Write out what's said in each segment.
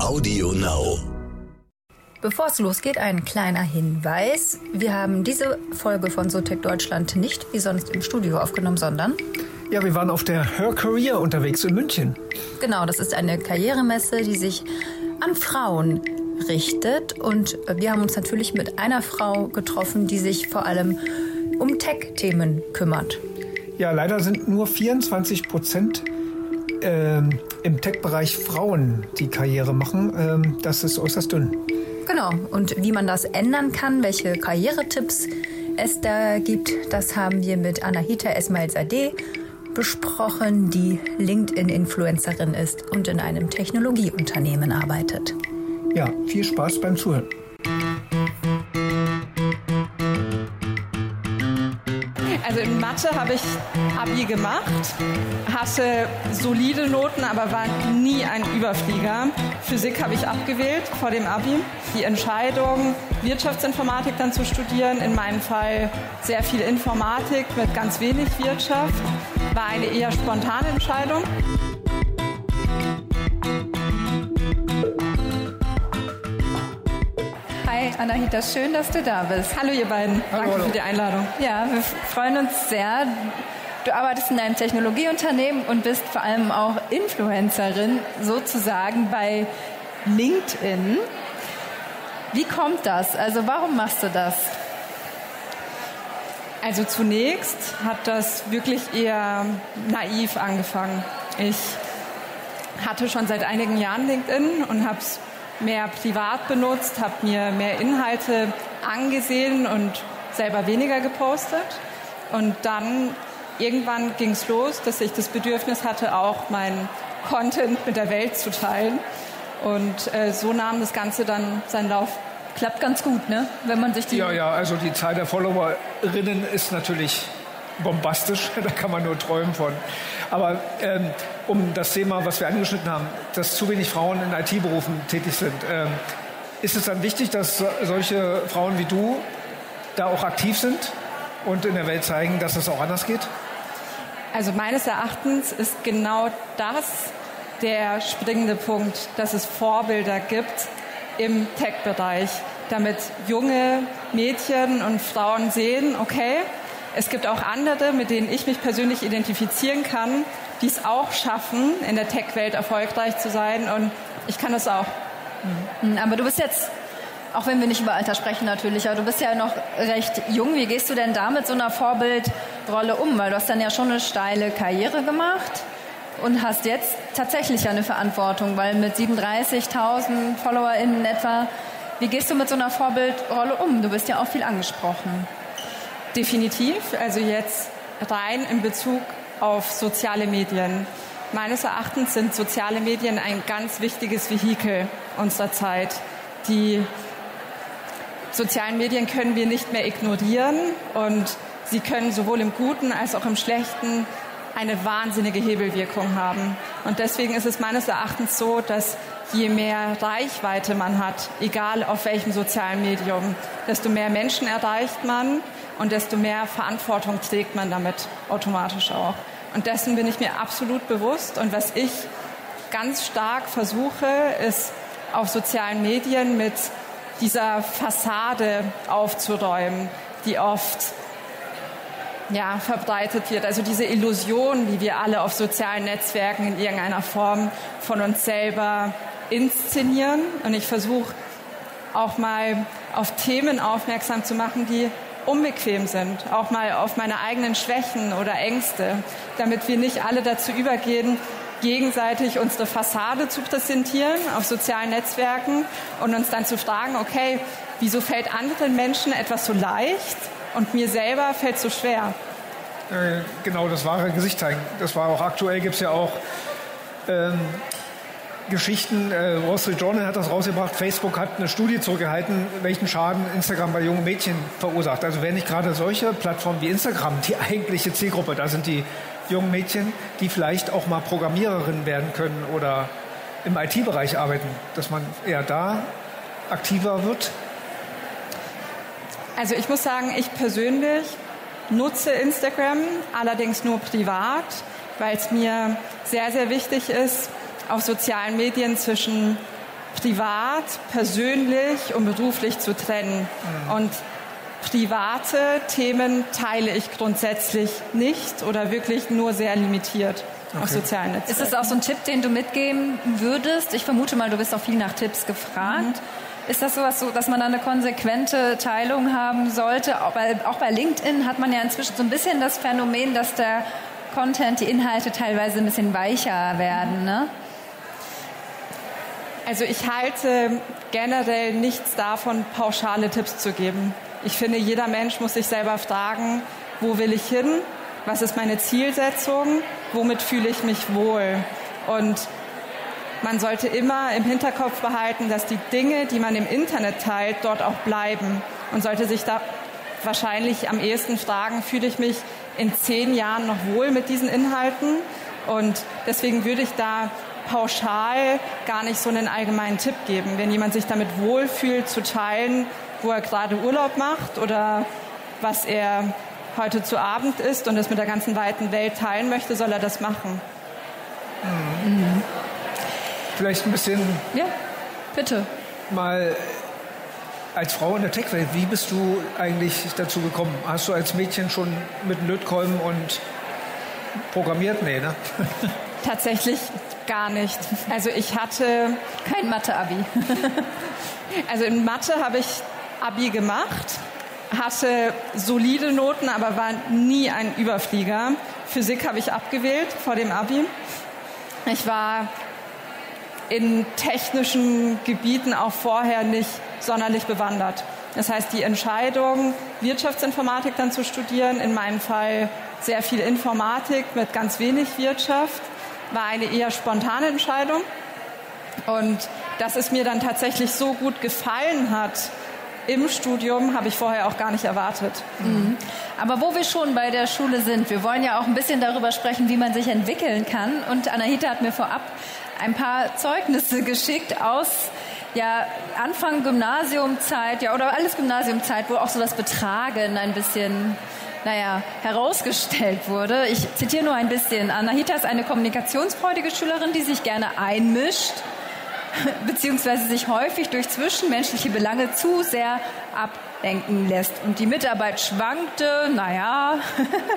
Audio Now. Bevor es losgeht, ein kleiner Hinweis. Wir haben diese Folge von Sotec Deutschland nicht wie sonst im Studio aufgenommen, sondern Ja, wir waren auf der Her Career unterwegs in München. genau, das ist eine Karrieremesse, die sich an Frauen richtet. Und wir haben uns natürlich mit einer Frau getroffen, die sich vor allem um Tech-Themen kümmert. Ja, leider sind nur 24 Prozent ähm, im Tech-Bereich Frauen, die Karriere machen. Ähm, das ist äußerst dünn. Genau. Und wie man das ändern kann, welche Karrieretipps es da gibt, das haben wir mit Anahita Esmail Sadeh besprochen, die LinkedIn-Influencerin ist und in einem Technologieunternehmen arbeitet. Ja, viel Spaß beim Zuhören. Mathe habe ich Abi gemacht, hatte solide Noten, aber war nie ein Überflieger. Physik habe ich abgewählt vor dem Abi. Die Entscheidung, Wirtschaftsinformatik dann zu studieren, in meinem Fall sehr viel Informatik mit ganz wenig Wirtschaft, war eine eher spontane Entscheidung. Hi Anahita, schön, dass du da bist. Hallo ihr beiden, danke hallo. für die Einladung. Ja, wir freuen uns sehr. Du arbeitest in einem Technologieunternehmen und bist vor allem auch Influencerin sozusagen bei LinkedIn. Wie kommt das? Also warum machst du das? Also zunächst hat das wirklich eher naiv angefangen. Ich hatte schon seit einigen Jahren LinkedIn und habe es mehr privat benutzt, habe mir mehr Inhalte angesehen und selber weniger gepostet. Und dann irgendwann ging es los, dass ich das Bedürfnis hatte, auch meinen Content mit der Welt zu teilen. Und äh, so nahm das Ganze dann seinen Lauf. Klappt ganz gut, ne? Wenn man sich die Ja, ja, also die Zahl der Followerinnen ist natürlich bombastisch. Da kann man nur träumen von. Aber ähm, um das Thema, was wir angeschnitten haben, dass zu wenig Frauen in IT-Berufen tätig sind, ähm, ist es dann wichtig, dass so- solche Frauen wie du da auch aktiv sind und in der Welt zeigen, dass es auch anders geht? Also meines Erachtens ist genau das der springende Punkt, dass es Vorbilder gibt im Tech-Bereich, damit junge Mädchen und Frauen sehen, okay, es gibt auch andere, mit denen ich mich persönlich identifizieren kann, die es auch schaffen, in der Tech-Welt erfolgreich zu sein und ich kann das auch. Aber du bist jetzt, auch wenn wir nicht über Alter sprechen natürlich, aber du bist ja noch recht jung. Wie gehst du denn da mit so einer Vorbildrolle um? Weil du hast dann ja schon eine steile Karriere gemacht und hast jetzt tatsächlich eine Verantwortung, weil mit 37.000 FollowerInnen etwa, wie gehst du mit so einer Vorbildrolle um? Du bist ja auch viel angesprochen. Definitiv. Also jetzt rein in Bezug auf soziale Medien. Meines Erachtens sind soziale Medien ein ganz wichtiges Vehikel unserer Zeit. Die sozialen Medien können wir nicht mehr ignorieren und sie können sowohl im Guten als auch im Schlechten eine wahnsinnige Hebelwirkung haben. Und deswegen ist es meines Erachtens so, dass je mehr Reichweite man hat, egal auf welchem sozialen Medium, desto mehr Menschen erreicht man und desto mehr Verantwortung trägt man damit automatisch auch. Und dessen bin ich mir absolut bewusst. Und was ich ganz stark versuche, ist auf sozialen Medien mit dieser Fassade aufzuräumen, die oft ja, verbreitet wird. Also diese Illusion, die wir alle auf sozialen Netzwerken in irgendeiner Form von uns selber inszenieren. Und ich versuche auch mal auf Themen aufmerksam zu machen, die unbequem sind, auch mal auf meine eigenen Schwächen oder Ängste, damit wir nicht alle dazu übergehen, gegenseitig unsere Fassade zu präsentieren auf sozialen Netzwerken und uns dann zu fragen, okay, wieso fällt anderen Menschen etwas so leicht und mir selber fällt so schwer? Äh, genau, das wahre Gesicht zeigen. Das war auch aktuell, gibt es ja auch ähm, Geschichten. Äh, Wall Street Journal hat das rausgebracht. Facebook hat eine Studie zurückgehalten, welchen Schaden Instagram bei jungen Mädchen verursacht. Also wenn nicht gerade solche Plattformen wie Instagram die eigentliche Zielgruppe, da sind die jungen Mädchen, die vielleicht auch mal Programmiererinnen werden können oder im IT-Bereich arbeiten, dass man eher da aktiver wird. Also ich muss sagen, ich persönlich nutze Instagram, allerdings nur privat, weil es mir sehr, sehr wichtig ist, auf sozialen Medien zwischen privat, persönlich und beruflich zu trennen. Mhm. Und private Themen teile ich grundsätzlich nicht oder wirklich nur sehr limitiert. Okay. Auf sozialen Netzwerken. Ist das auch so ein Tipp, den du mitgeben würdest? Ich vermute mal, du bist auch viel nach Tipps gefragt. Mhm. Ist das sowas so, dass man da eine konsequente Teilung haben sollte? Auch bei, auch bei LinkedIn hat man ja inzwischen so ein bisschen das Phänomen, dass der Content, die Inhalte teilweise ein bisschen weicher werden, ne? Also ich halte generell nichts davon, pauschale Tipps zu geben. Ich finde, jeder Mensch muss sich selber fragen, wo will ich hin? Was ist meine Zielsetzung? Womit fühle ich mich wohl? Und man sollte immer im Hinterkopf behalten, dass die Dinge, die man im Internet teilt, dort auch bleiben und sollte sich da wahrscheinlich am ehesten fragen, fühle ich mich in zehn Jahren noch wohl mit diesen Inhalten? Und deswegen würde ich da pauschal gar nicht so einen allgemeinen Tipp geben. Wenn jemand sich damit wohlfühlt, zu teilen, wo er gerade Urlaub macht oder was er heute zu Abend isst und es mit der ganzen weiten Welt teilen möchte, soll er das machen. Mhm. Vielleicht ein bisschen. Ja, bitte. Mal als Frau in der Tech-Welt, wie bist du eigentlich dazu gekommen? Hast du als Mädchen schon mit Lötkolben und programmiert? Nee, ne? Tatsächlich gar nicht. Also ich hatte kein Mathe-Abi. also in Mathe habe ich Abi gemacht, hatte solide Noten, aber war nie ein Überflieger. Physik habe ich abgewählt vor dem Abi. Ich war in technischen Gebieten auch vorher nicht sonderlich bewandert. Das heißt, die Entscheidung, Wirtschaftsinformatik dann zu studieren, in meinem Fall sehr viel Informatik mit ganz wenig Wirtschaft, war eine eher spontane Entscheidung. Und dass es mir dann tatsächlich so gut gefallen hat, im Studium habe ich vorher auch gar nicht erwartet. Mhm. Aber wo wir schon bei der Schule sind, wir wollen ja auch ein bisschen darüber sprechen, wie man sich entwickeln kann. Und Anahita hat mir vorab ein paar Zeugnisse geschickt aus ja, Anfang Gymnasiumzeit, ja, oder alles Gymnasiumzeit, wo auch so das Betragen ein bisschen naja, herausgestellt wurde. Ich zitiere nur ein bisschen. Anahita ist eine kommunikationsfreudige Schülerin, die sich gerne einmischt, beziehungsweise sich häufig durch zwischenmenschliche Belange zu sehr ablenken lässt. Und die Mitarbeit schwankte, naja.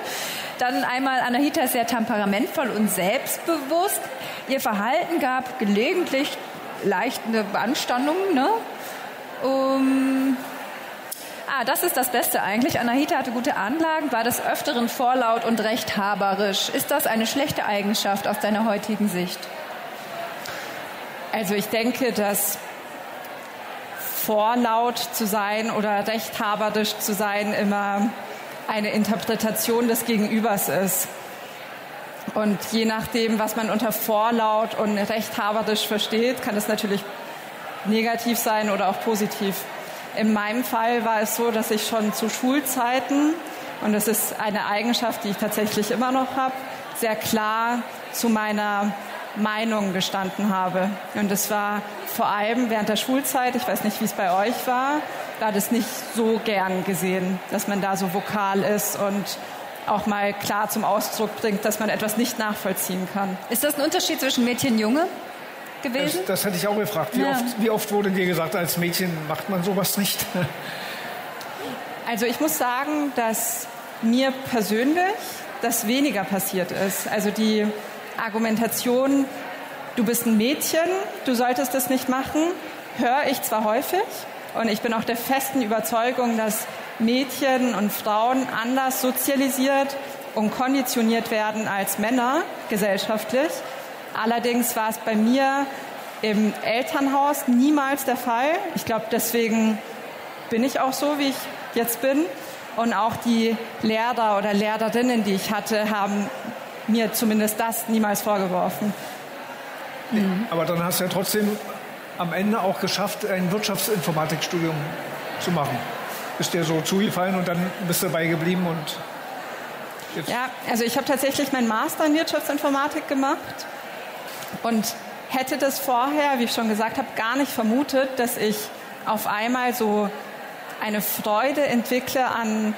Dann einmal, Anahita ist sehr temperamentvoll und selbstbewusst. Ihr Verhalten gab gelegentlich leichte Beanstandungen. Ne? Um, ah, das ist das Beste eigentlich. Anahita hatte gute Anlagen, war des Öfteren vorlaut und rechthaberisch. Ist das eine schlechte Eigenschaft aus deiner heutigen Sicht? Also ich denke, dass vorlaut zu sein oder rechthaberisch zu sein immer eine Interpretation des Gegenübers ist. Und je nachdem, was man unter vorlaut und rechthaberisch versteht, kann es natürlich negativ sein oder auch positiv. In meinem Fall war es so, dass ich schon zu Schulzeiten, und das ist eine Eigenschaft, die ich tatsächlich immer noch habe, sehr klar zu meiner Meinung gestanden habe. Und es war vor allem während der Schulzeit, ich weiß nicht, wie es bei euch war, war das nicht so gern gesehen, dass man da so vokal ist und auch mal klar zum Ausdruck bringt, dass man etwas nicht nachvollziehen kann. Ist das ein Unterschied zwischen Mädchen und Junge gewesen? Das, das hatte ich auch gefragt. Wie, ja. oft, wie oft wurde dir gesagt, als Mädchen macht man sowas nicht? Also ich muss sagen, dass mir persönlich das weniger passiert ist. Also die Argumentation, du bist ein Mädchen, du solltest das nicht machen, höre ich zwar häufig und ich bin auch der festen Überzeugung, dass Mädchen und Frauen anders sozialisiert und konditioniert werden als Männer gesellschaftlich. Allerdings war es bei mir im Elternhaus niemals der Fall. Ich glaube, deswegen bin ich auch so, wie ich jetzt bin. Und auch die Lehrer oder Lehrerinnen, die ich hatte, haben mir zumindest das niemals vorgeworfen. Mhm. Aber dann hast du ja trotzdem am Ende auch geschafft, ein Wirtschaftsinformatikstudium zu machen. Ist dir so zugefallen und dann bist du dabei geblieben und jetzt Ja, also ich habe tatsächlich meinen Master in Wirtschaftsinformatik gemacht und hätte das vorher, wie ich schon gesagt habe, gar nicht vermutet, dass ich auf einmal so eine Freude entwickle an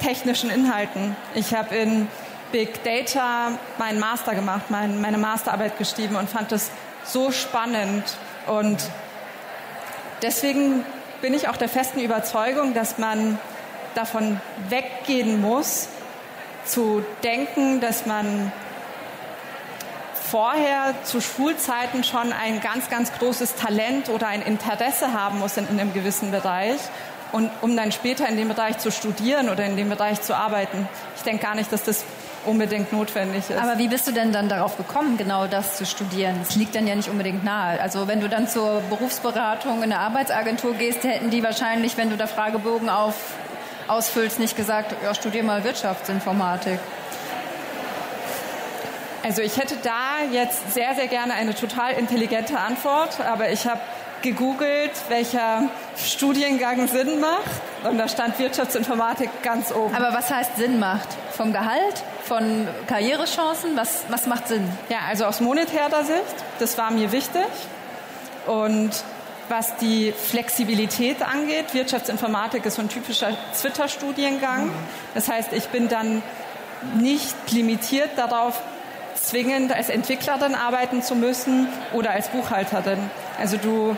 technischen Inhalten. Ich habe in Big Data meinen Master gemacht, mein, meine Masterarbeit geschrieben und fand das so spannend und deswegen bin ich auch der festen Überzeugung, dass man davon weggehen muss, zu denken, dass man vorher zu Schulzeiten schon ein ganz, ganz großes Talent oder ein Interesse haben muss in, in einem gewissen Bereich und um dann später in dem Bereich zu studieren oder in dem Bereich zu arbeiten. Ich denke gar nicht, dass das unbedingt notwendig ist. Aber wie bist du denn dann darauf gekommen, genau das zu studieren? Es liegt dann ja nicht unbedingt nahe. Also wenn du dann zur Berufsberatung in eine Arbeitsagentur gehst, hätten die wahrscheinlich, wenn du da Fragebogen auf, ausfüllst, nicht gesagt, ja, studier mal Wirtschaftsinformatik. Also ich hätte da jetzt sehr, sehr gerne eine total intelligente Antwort, aber ich habe gegoogelt, welcher Studiengang Sinn macht und da stand Wirtschaftsinformatik ganz oben. Aber was heißt Sinn macht? Vom Gehalt? Von Karrierechancen? Was, was macht Sinn? Ja, also aus monetärer Sicht, das war mir wichtig. Und was die Flexibilität angeht, Wirtschaftsinformatik ist so ein typischer Twitter-Studiengang. Das heißt, ich bin dann nicht limitiert darauf, zwingend als Entwicklerin arbeiten zu müssen oder als Buchhalterin. Also du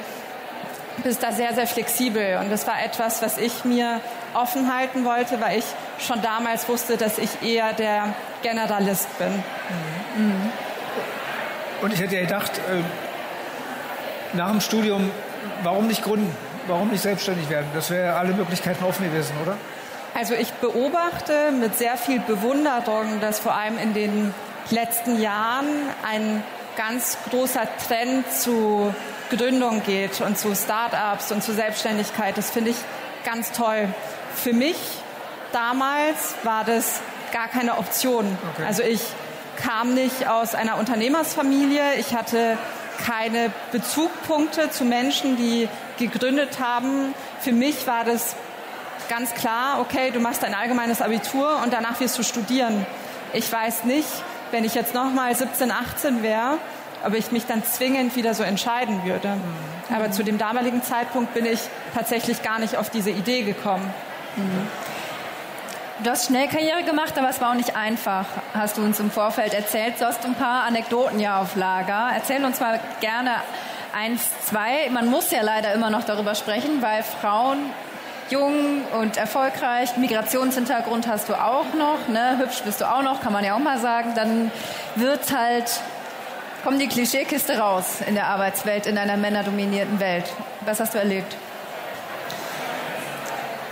bist da sehr, sehr flexibel und das war etwas, was ich mir offen halten wollte, weil ich schon damals wusste, dass ich eher der Generalist bin. Mhm. Und ich hätte ja gedacht, äh, nach dem Studium, warum nicht gründen? Warum nicht selbstständig werden? Das wäre alle Möglichkeiten offen gewesen, oder? Also ich beobachte mit sehr viel Bewunderung, dass vor allem in den letzten Jahren ein ganz großer Trend zu Gründung geht und zu Start-ups und zu Selbstständigkeit. Das finde ich ganz toll. Für mich damals war das gar keine Option. Okay. Also ich kam nicht aus einer Unternehmersfamilie. Ich hatte keine Bezugpunkte zu Menschen, die gegründet haben. Für mich war das ganz klar, okay, du machst ein allgemeines Abitur und danach wirst du studieren. Ich weiß nicht, wenn ich jetzt nochmal 17, 18 wäre, ob ich mich dann zwingend wieder so entscheiden würde. Mhm. Aber zu dem damaligen Zeitpunkt bin ich tatsächlich gar nicht auf diese Idee gekommen. Mhm. Du hast schnell Karriere gemacht, aber es war auch nicht einfach, hast du uns im Vorfeld erzählt. Du hast ein paar Anekdoten ja auf Lager. Erzähl uns mal gerne eins, zwei. Man muss ja leider immer noch darüber sprechen, weil Frauen jung und erfolgreich, Migrationshintergrund hast du auch noch, ne? hübsch bist du auch noch, kann man ja auch mal sagen, dann wird halt, kommt die Klischeekiste raus in der Arbeitswelt, in einer männerdominierten Welt. Was hast du erlebt?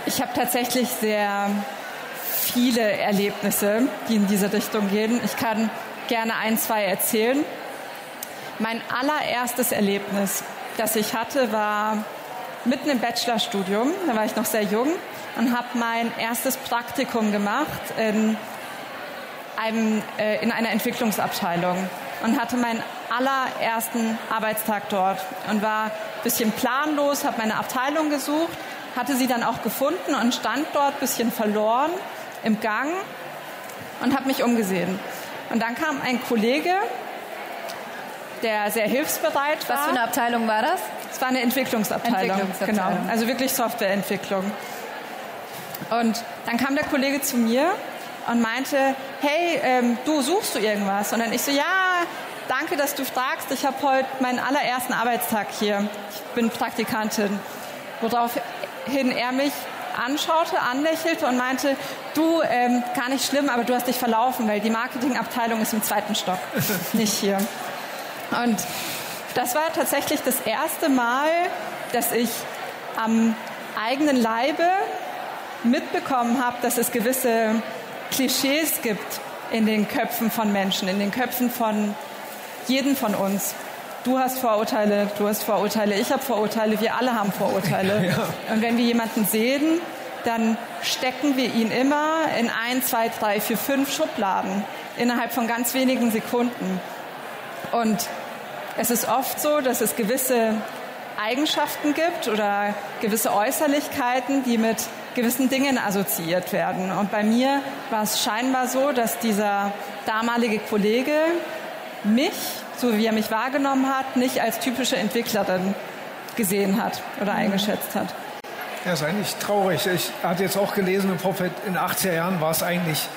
Ich habe tatsächlich sehr viele Erlebnisse, die in diese Richtung gehen. Ich kann gerne ein, zwei erzählen. Mein allererstes Erlebnis, das ich hatte, war mitten im Bachelorstudium, da war ich noch sehr jung und habe mein erstes Praktikum gemacht in, einem, äh, in einer Entwicklungsabteilung und hatte meinen allerersten Arbeitstag dort und war ein bisschen planlos, habe meine Abteilung gesucht, hatte sie dann auch gefunden und stand dort ein bisschen verloren im Gang und habe mich umgesehen. Und dann kam ein Kollege, der sehr hilfsbereit war. Was für eine Abteilung war das? Es war eine Entwicklungsabteilung. Entwicklungsabteilung. Genau, also wirklich Softwareentwicklung. Und dann kam der Kollege zu mir und meinte, hey, ähm, du suchst du irgendwas? Und dann ich so, ja, danke, dass du fragst. Ich habe heute meinen allerersten Arbeitstag hier. Ich bin Praktikantin. Woraufhin er mich anschaute, anlächelte und meinte, du, ähm, gar nicht schlimm, aber du hast dich verlaufen, weil die Marketingabteilung ist im zweiten Stock, nicht hier. Und das war tatsächlich das erste Mal, dass ich am eigenen Leibe mitbekommen habe, dass es gewisse Klischees gibt in den Köpfen von Menschen, in den Köpfen von jedem von uns. Du hast Vorurteile, du hast Vorurteile, ich habe Vorurteile, wir alle haben Vorurteile. Ja. Und wenn wir jemanden sehen, dann stecken wir ihn immer in ein, zwei, drei, vier, fünf Schubladen innerhalb von ganz wenigen Sekunden. Und es ist oft so, dass es gewisse Eigenschaften gibt oder gewisse Äußerlichkeiten, die mit gewissen Dingen assoziiert werden. Und bei mir war es scheinbar so, dass dieser damalige Kollege mich, so wie er mich wahrgenommen hat, nicht als typische Entwicklerin gesehen hat oder mhm. eingeschätzt hat. Ja, ist eigentlich traurig. Ich hatte jetzt auch gelesen in den 80er Jahren war es eigentlich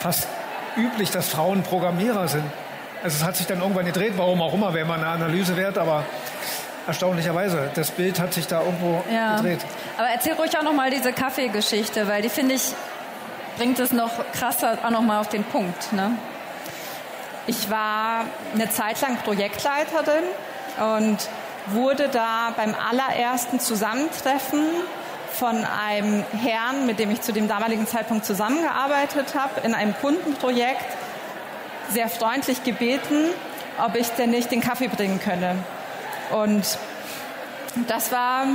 fast üblich, dass Frauen Programmierer sind. Also es hat sich dann irgendwann gedreht, warum auch immer, wäre mal eine Analyse wert, aber erstaunlicherweise. Das Bild hat sich da irgendwo ja. gedreht. Aber erzähl ruhig auch nochmal diese Kaffeegeschichte, weil die finde ich, bringt es noch krasser auch nochmal auf den Punkt. Ne? Ich war eine Zeit lang Projektleiterin und wurde da beim allerersten Zusammentreffen von einem Herrn, mit dem ich zu dem damaligen Zeitpunkt zusammengearbeitet habe, in einem Kundenprojekt sehr freundlich gebeten, ob ich denn nicht den Kaffee bringen könne. Und das war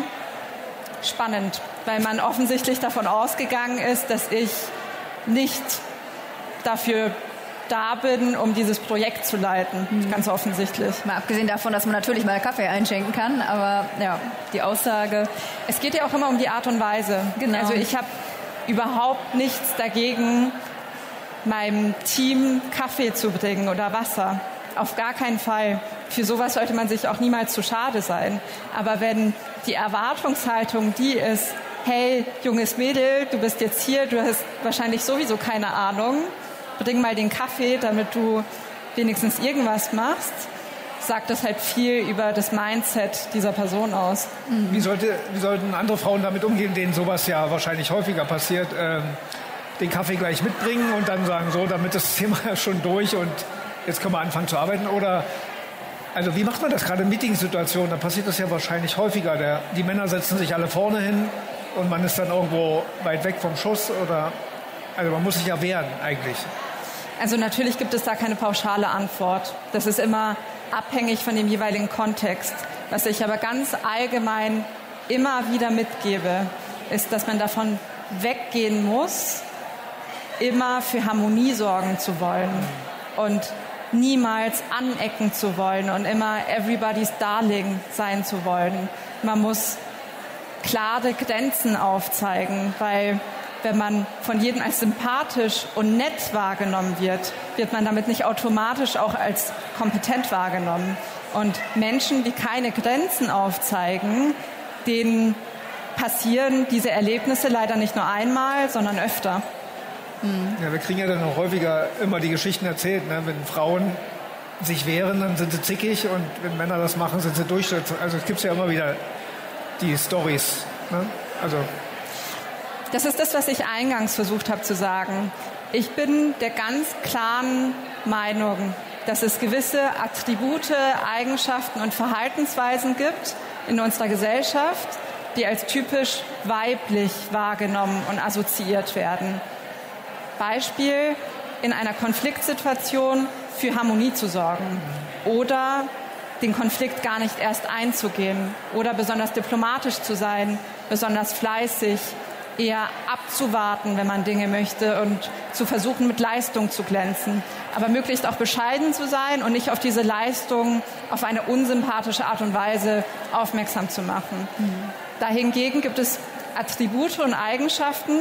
spannend, weil man offensichtlich davon ausgegangen ist, dass ich nicht dafür da bin, um dieses Projekt zu leiten. Mhm. Ganz offensichtlich. Mal abgesehen davon, dass man natürlich mal Kaffee einschenken kann, aber ja, die Aussage. Es geht ja auch immer um die Art und Weise. Genau. Also ich habe überhaupt nichts dagegen, meinem Team Kaffee zu bringen oder Wasser. Auf gar keinen Fall. Für sowas sollte man sich auch niemals zu schade sein. Aber wenn die Erwartungshaltung die ist, hey, junges Mädel, du bist jetzt hier, du hast wahrscheinlich sowieso keine Ahnung, bring mal den Kaffee, damit du wenigstens irgendwas machst, sagt das halt viel über das Mindset dieser Person aus. Wie, sollte, wie sollten andere Frauen damit umgehen, denen sowas ja wahrscheinlich häufiger passiert? Ähm, den Kaffee gleich mitbringen und dann sagen, so, damit das Thema ja schon durch und jetzt können wir anfangen zu arbeiten? Oder, also wie macht man das gerade in Meetingsituationen? Da passiert das ja wahrscheinlich häufiger. Der, die Männer setzen sich alle vorne hin und man ist dann irgendwo weit weg vom Schuss oder, also man muss sich ja wehren eigentlich. Also natürlich gibt es da keine pauschale Antwort. Das ist immer abhängig von dem jeweiligen Kontext. Was ich aber ganz allgemein immer wieder mitgebe, ist, dass man davon weggehen muss, immer für Harmonie sorgen zu wollen und niemals anecken zu wollen und immer everybody's darling sein zu wollen. Man muss klare Grenzen aufzeigen, weil wenn man von jedem als sympathisch und nett wahrgenommen wird, wird man damit nicht automatisch auch als kompetent wahrgenommen. Und Menschen, die keine Grenzen aufzeigen, denen passieren diese Erlebnisse leider nicht nur einmal, sondern öfter. Ja, wir kriegen ja dann auch häufiger immer die Geschichten erzählt. Ne? Wenn Frauen sich wehren, dann sind sie zickig und wenn Männer das machen, sind sie durchsetzend. Also es gibt ja immer wieder die Stories. Ne? Also das ist das, was ich eingangs versucht habe zu sagen. Ich bin der ganz klaren Meinung, dass es gewisse Attribute, Eigenschaften und Verhaltensweisen gibt in unserer Gesellschaft, die als typisch weiblich wahrgenommen und assoziiert werden. Beispiel in einer Konfliktsituation für Harmonie zu sorgen oder den Konflikt gar nicht erst einzugehen oder besonders diplomatisch zu sein, besonders fleißig, eher abzuwarten, wenn man Dinge möchte und zu versuchen, mit Leistung zu glänzen. Aber möglichst auch bescheiden zu sein und nicht auf diese Leistung auf eine unsympathische Art und Weise aufmerksam zu machen. Mhm. Dahingegen gibt es Attribute und Eigenschaften,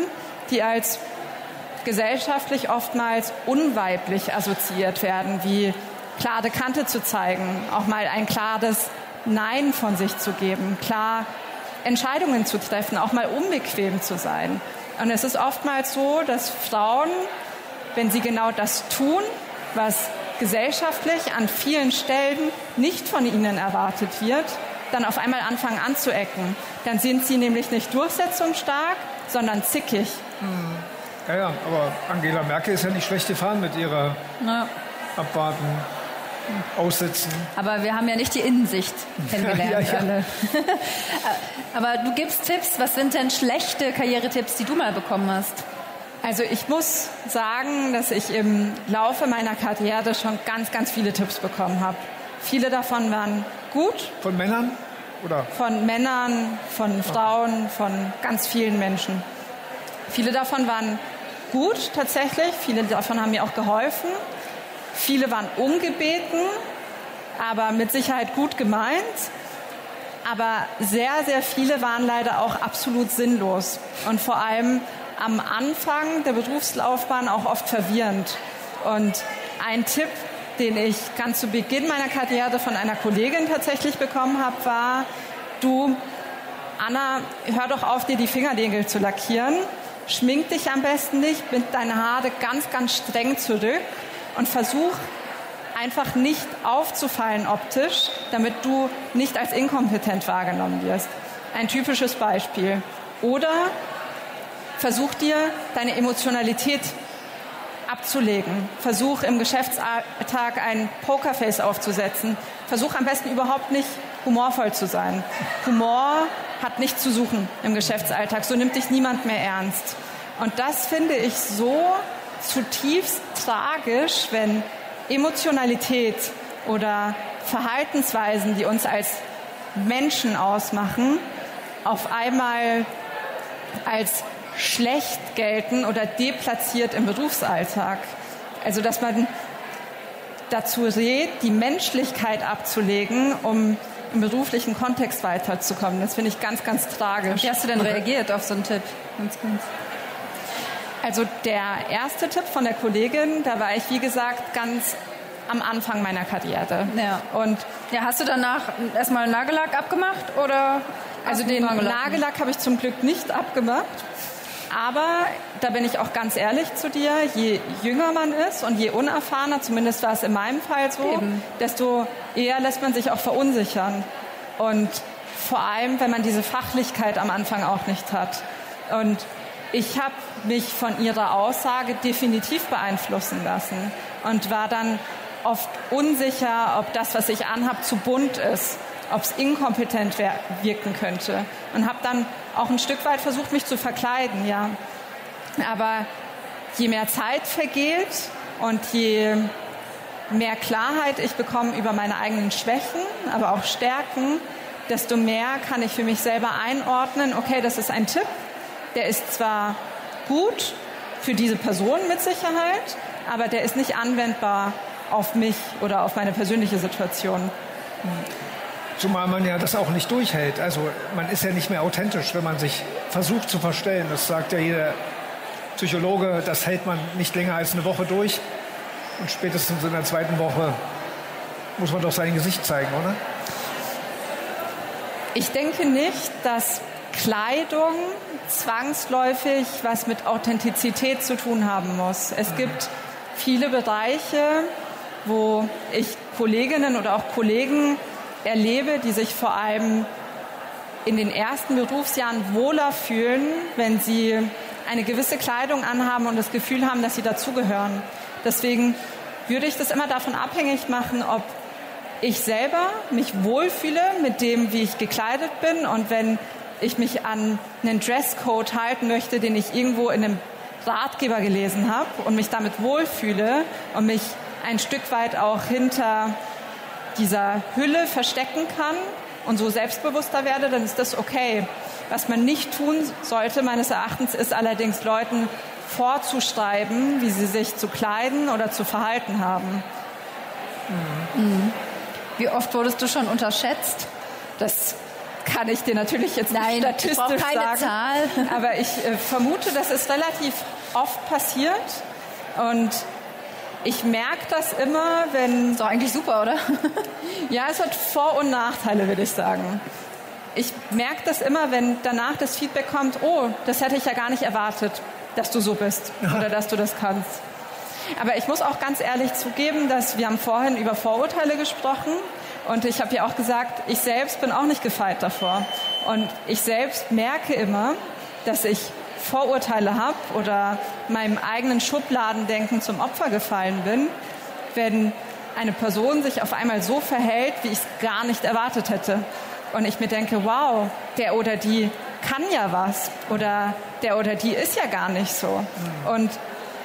die als gesellschaftlich oftmals unweiblich assoziiert werden, wie klare Kante zu zeigen, auch mal ein klares Nein von sich zu geben, klar Entscheidungen zu treffen, auch mal unbequem zu sein. Und es ist oftmals so, dass Frauen, wenn sie genau das tun, was gesellschaftlich an vielen Stellen nicht von ihnen erwartet wird, dann auf einmal anfangen anzuecken. Dann sind sie nämlich nicht durchsetzungsstark, sondern zickig. Hm. Ja, ja, aber Angela Merkel ist ja nicht schlecht gefahren mit ihrer Na. Abwarten aussitzen. Aber wir haben ja nicht die Innensicht kennengelernt ja, ja, ja. alle. Aber du gibst Tipps. Was sind denn schlechte Karrieretipps, die du mal bekommen hast? Also ich muss sagen, dass ich im Laufe meiner Karriere schon ganz, ganz viele Tipps bekommen habe. Viele davon waren gut. Von Männern? Oder? Von Männern, von Frauen, von ganz vielen Menschen. Viele davon waren gut tatsächlich. Viele davon haben mir auch geholfen. Viele waren ungebeten, aber mit Sicherheit gut gemeint. Aber sehr, sehr viele waren leider auch absolut sinnlos und vor allem am Anfang der Berufslaufbahn auch oft verwirrend. Und ein Tipp, den ich ganz zu Beginn meiner Karriere von einer Kollegin tatsächlich bekommen habe, war, du, Anna, hör doch auf, dir die Fingernägel zu lackieren. Schmink dich am besten nicht, bind deine Haare ganz, ganz streng zurück und versuch einfach nicht aufzufallen optisch, damit du nicht als inkompetent wahrgenommen wirst. Ein typisches Beispiel. Oder versuch dir deine Emotionalität abzulegen. Versuch im Geschäftsalltag ein Pokerface aufzusetzen. Versuch am besten überhaupt nicht humorvoll zu sein. Humor hat nichts zu suchen im Geschäftsalltag. So nimmt dich niemand mehr ernst. Und das finde ich so zutiefst tragisch, wenn Emotionalität oder Verhaltensweisen, die uns als Menschen ausmachen, auf einmal als schlecht gelten oder deplatziert im Berufsalltag. Also dass man dazu rät, die Menschlichkeit abzulegen, um im beruflichen Kontext weiterzukommen. Das finde ich ganz, ganz tragisch. Wie hast du denn reagiert auf so einen Tipp? Ganz, ganz. Also der erste Tipp von der Kollegin, da war ich, wie gesagt, ganz am Anfang meiner Karriere. Ja. Und ja, hast du danach erstmal Nagellack abgemacht oder? Also den Nagellack habe ich zum Glück nicht abgemacht. Aber da bin ich auch ganz ehrlich zu dir, je jünger man ist und je unerfahrener, zumindest war es in meinem Fall so, Eben. desto eher lässt man sich auch verunsichern. Und vor allem, wenn man diese Fachlichkeit am Anfang auch nicht hat. Und ich habe mich von ihrer Aussage definitiv beeinflussen lassen und war dann oft unsicher, ob das, was ich anhab, zu bunt ist, ob es inkompetent wirken könnte. Und habe dann auch ein Stück weit versucht, mich zu verkleiden, ja. Aber je mehr Zeit vergeht und je mehr Klarheit ich bekomme über meine eigenen Schwächen, aber auch Stärken, desto mehr kann ich für mich selber einordnen, okay, das ist ein Tipp, der ist zwar gut für diese Person mit Sicherheit, aber der ist nicht anwendbar auf mich oder auf meine persönliche Situation. Zumal man ja das auch nicht durchhält. Also man ist ja nicht mehr authentisch, wenn man sich versucht zu verstellen. Das sagt ja jeder Psychologe, das hält man nicht länger als eine Woche durch. Und spätestens in der zweiten Woche muss man doch sein Gesicht zeigen, oder? Ich denke nicht, dass Kleidung zwangsläufig was mit Authentizität zu tun haben muss. Es gibt viele Bereiche, wo ich Kolleginnen oder auch Kollegen erlebe, die sich vor allem in den ersten Berufsjahren wohler fühlen, wenn sie eine gewisse Kleidung anhaben und das Gefühl haben, dass sie dazugehören. Deswegen würde ich das immer davon abhängig machen, ob ich selber mich wohlfühle mit dem, wie ich gekleidet bin und wenn ich mich an einen Dresscode halten möchte, den ich irgendwo in einem Ratgeber gelesen habe und mich damit wohlfühle und mich ein Stück weit auch hinter dieser Hülle verstecken kann und so selbstbewusster werde, dann ist das okay. Was man nicht tun sollte, meines Erachtens, ist allerdings Leuten vorzuschreiben, wie sie sich zu kleiden oder zu verhalten haben. Mhm. Wie oft wurdest du schon unterschätzt? Das kann ich dir natürlich jetzt Nein, nicht statistisch ich keine sagen. Zahl. Aber ich äh, vermute, dass es relativ oft passiert. Und ich merke das immer, wenn. Ist doch eigentlich super, oder? ja, es hat Vor- und Nachteile, würde ich sagen. Ich merke das immer, wenn danach das Feedback kommt, oh, das hätte ich ja gar nicht erwartet, dass du so bist oder dass du das kannst. Aber ich muss auch ganz ehrlich zugeben, dass wir haben vorhin über Vorurteile gesprochen und ich habe ja auch gesagt, ich selbst bin auch nicht gefeit davor. Und ich selbst merke immer, dass ich Vorurteile habe oder meinem eigenen Schubladendenken zum Opfer gefallen bin, wenn eine Person sich auf einmal so verhält, wie ich es gar nicht erwartet hätte. Und ich mir denke, wow, der oder die kann ja was oder der oder die ist ja gar nicht so. Und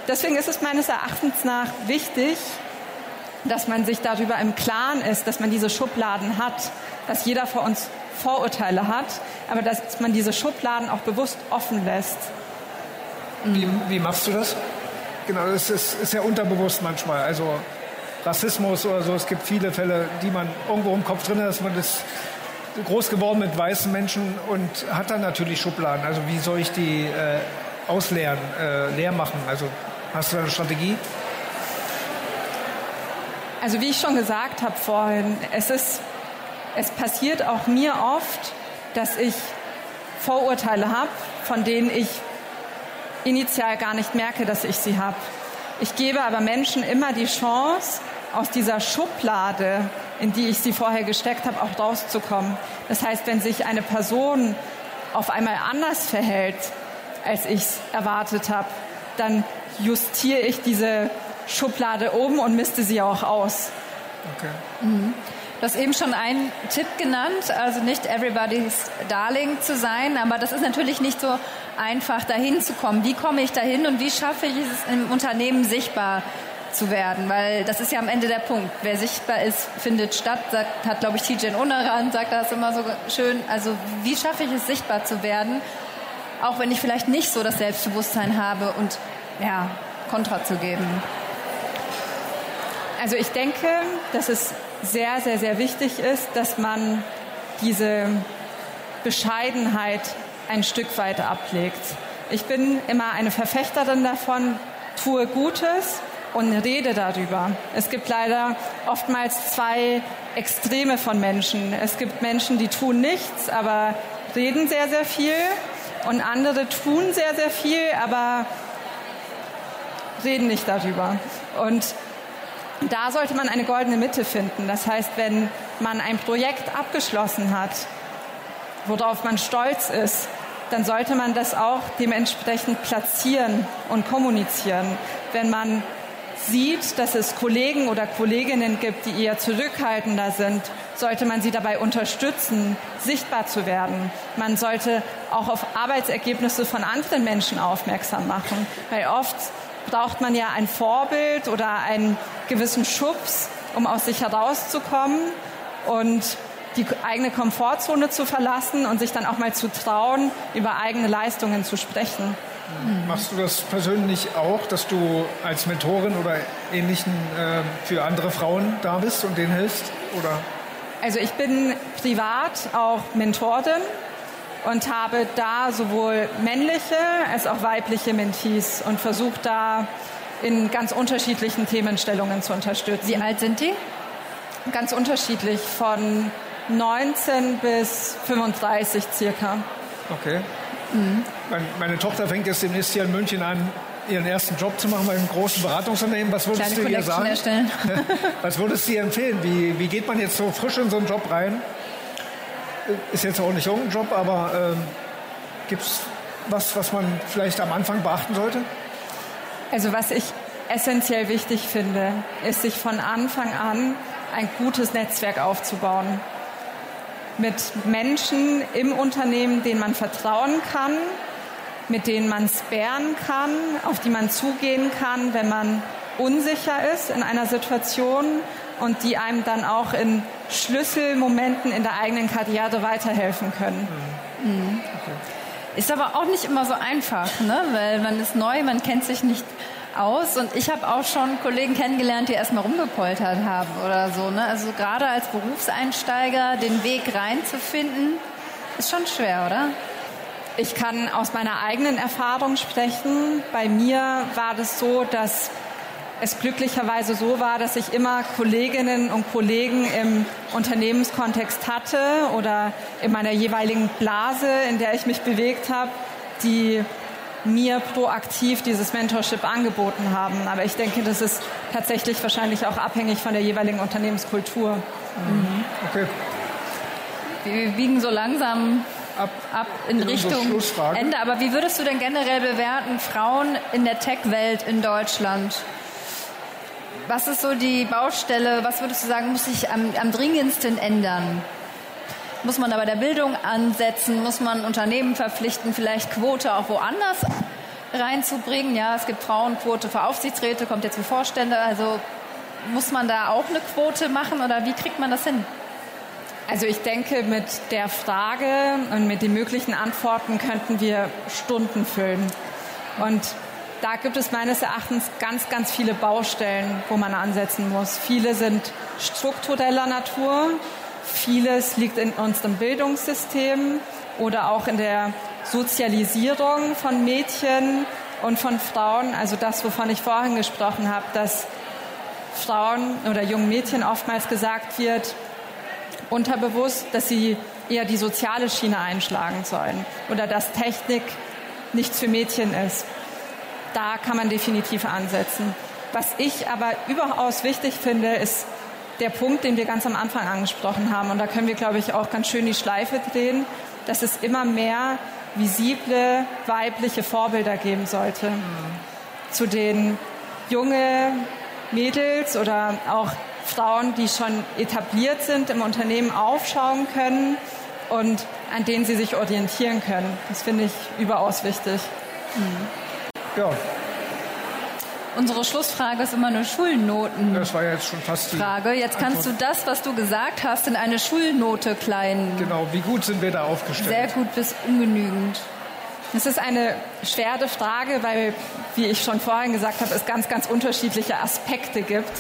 deswegen ist es meines Erachtens nach wichtig, dass man sich darüber im Klaren ist, dass man diese Schubladen hat, dass jeder vor uns Vorurteile hat, aber dass man diese Schubladen auch bewusst offen lässt. Wie, wie machst du das? Genau, das ist, ist ja unterbewusst manchmal. Also Rassismus oder so, es gibt viele Fälle, die man irgendwo im Kopf drin hat, dass man das groß geworden mit weißen Menschen und hat dann natürlich Schubladen. Also wie soll ich die äh, ausleeren, äh, leer machen? Also hast du da eine Strategie? Also wie ich schon gesagt habe vorhin, es ist, es passiert auch mir oft, dass ich Vorurteile habe, von denen ich initial gar nicht merke, dass ich sie habe. Ich gebe aber Menschen immer die Chance, aus dieser Schublade, in die ich sie vorher gesteckt habe, auch rauszukommen. Das heißt, wenn sich eine Person auf einmal anders verhält, als ich es erwartet habe, dann justiere ich diese Schublade oben und misste sie auch aus. Okay. Mhm. Du hast eben schon einen Tipp genannt, also nicht everybody's darling zu sein, aber das ist natürlich nicht so einfach dahin zu kommen. Wie komme ich dahin und wie schaffe ich es im Unternehmen sichtbar zu werden? Weil das ist ja am Ende der Punkt. Wer sichtbar ist, findet statt, sagt, hat glaube ich Tijen Unaran, sagt das immer so schön. Also wie schaffe ich es sichtbar zu werden, auch wenn ich vielleicht nicht so das Selbstbewusstsein habe und ja, Kontra zu geben? Also ich denke, dass es sehr, sehr, sehr wichtig ist, dass man diese Bescheidenheit ein Stück weit ablegt. Ich bin immer eine Verfechterin davon, tue Gutes und rede darüber. Es gibt leider oftmals zwei Extreme von Menschen. Es gibt Menschen, die tun nichts, aber reden sehr, sehr viel und andere tun sehr, sehr viel, aber reden nicht darüber. Und da sollte man eine goldene Mitte finden. Das heißt, wenn man ein Projekt abgeschlossen hat, worauf man stolz ist, dann sollte man das auch dementsprechend platzieren und kommunizieren. Wenn man sieht, dass es Kollegen oder Kolleginnen gibt, die eher zurückhaltender sind, sollte man sie dabei unterstützen, sichtbar zu werden. Man sollte auch auf Arbeitsergebnisse von anderen Menschen aufmerksam machen, weil oft braucht man ja ein Vorbild oder einen gewissen Schubs, um aus sich herauszukommen und die eigene Komfortzone zu verlassen und sich dann auch mal zu trauen, über eigene Leistungen zu sprechen. Machst du das persönlich auch, dass du als Mentorin oder Ähnlichen äh, für andere Frauen da bist und denen hilfst? Oder? Also ich bin privat auch Mentorin und habe da sowohl männliche als auch weibliche Mentees und versuche da in ganz unterschiedlichen Themenstellungen zu unterstützen. Wie alt sind die? Ganz unterschiedlich, von 19 bis 35 circa. Okay. Mhm. Meine, meine, Tochter fängt jetzt demnächst hier in München an, ihren ersten Job zu machen bei einem großen Beratungsunternehmen. Was würdest Kleine du ihr sagen? Erstellen. Was würdest du ihr empfehlen? Wie, wie geht man jetzt so frisch in so einen Job rein? Ist jetzt auch nicht irgendein Job, aber ähm, gibt es was, was man vielleicht am Anfang beachten sollte? Also was ich essentiell wichtig finde, ist sich von Anfang an ein gutes Netzwerk aufzubauen mit Menschen im Unternehmen, denen man vertrauen kann, mit denen man sparen kann, auf die man zugehen kann, wenn man unsicher ist in einer Situation und die einem dann auch in Schlüsselmomenten in der eigenen Karriere weiterhelfen können. Mhm. Ist aber auch nicht immer so einfach, ne? weil man ist neu, man kennt sich nicht aus und ich habe auch schon Kollegen kennengelernt, die erstmal rumgepoltert haben oder so. Ne? Also gerade als Berufseinsteiger den Weg reinzufinden, ist schon schwer, oder? Ich kann aus meiner eigenen Erfahrung sprechen. Bei mir war das so, dass es glücklicherweise so war, dass ich immer Kolleginnen und Kollegen im Unternehmenskontext hatte oder in meiner jeweiligen Blase, in der ich mich bewegt habe, die mir proaktiv dieses Mentorship angeboten haben. Aber ich denke, das ist tatsächlich wahrscheinlich auch abhängig von der jeweiligen Unternehmenskultur. Mhm. Okay. Wir biegen so langsam ab, ab in, in Richtung Ende. Aber wie würdest du denn generell bewerten, Frauen in der Tech-Welt in Deutschland? Was ist so die Baustelle? Was würdest du sagen, muss sich am, am dringendsten ändern? Muss man da bei der Bildung ansetzen? Muss man Unternehmen verpflichten, vielleicht Quote auch woanders reinzubringen? Ja, es gibt Frauenquote für Aufsichtsräte, kommt jetzt für Vorstände. Also muss man da auch eine Quote machen oder wie kriegt man das hin? Also ich denke, mit der Frage und mit den möglichen Antworten könnten wir Stunden füllen. Und da gibt es meines Erachtens ganz, ganz viele Baustellen, wo man ansetzen muss. Viele sind struktureller Natur, Vieles liegt in unserem Bildungssystem oder auch in der Sozialisierung von Mädchen und von Frauen. Also das, wovon ich vorhin gesprochen habe, dass Frauen oder jungen Mädchen oftmals gesagt wird, unterbewusst, dass sie eher die soziale Schiene einschlagen sollen oder dass Technik nichts für Mädchen ist. Da kann man definitiv ansetzen Was ich aber überaus wichtig finde, ist der Punkt, den wir ganz am Anfang angesprochen haben. Und da können wir, glaube ich, auch ganz schön die Schleife drehen, dass es immer mehr visible weibliche Vorbilder geben sollte. Zu den junge Mädels oder auch Frauen, die schon etabliert sind im Unternehmen, aufschauen können und an denen sie sich orientieren können. Das finde ich überaus wichtig. Mhm. Ja. Unsere Schlussfrage ist immer eine Schulnoten. Das war ja jetzt schon fast die Frage. Jetzt kannst Antwort. du das, was du gesagt hast, in eine Schulnote klein. Genau, wie gut sind wir da aufgestellt? Sehr gut bis ungenügend. Es ist eine schwere Frage, weil, wie ich schon vorhin gesagt habe, es ganz, ganz unterschiedliche Aspekte gibt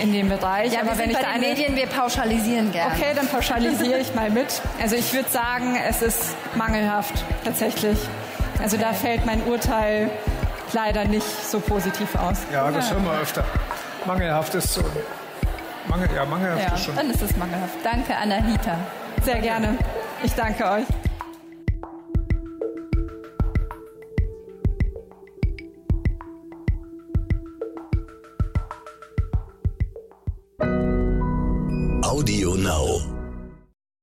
in dem Bereich. Ja, aber wenn ich bei den Medien, wir pauschalisieren gerne. Okay, dann pauschalisiere ich mal mit. Also ich würde sagen, es ist mangelhaft tatsächlich. Also okay. da fällt mein Urteil leider nicht so positiv aus. Ja, das ja. hören wir öfter. Mangelhaft ist so. Mangel, ja, mangelhaft ja, ist schon. Dann ist es mangelhaft. Danke, Anahita. Sehr gerne. Ich danke euch. Audio Now.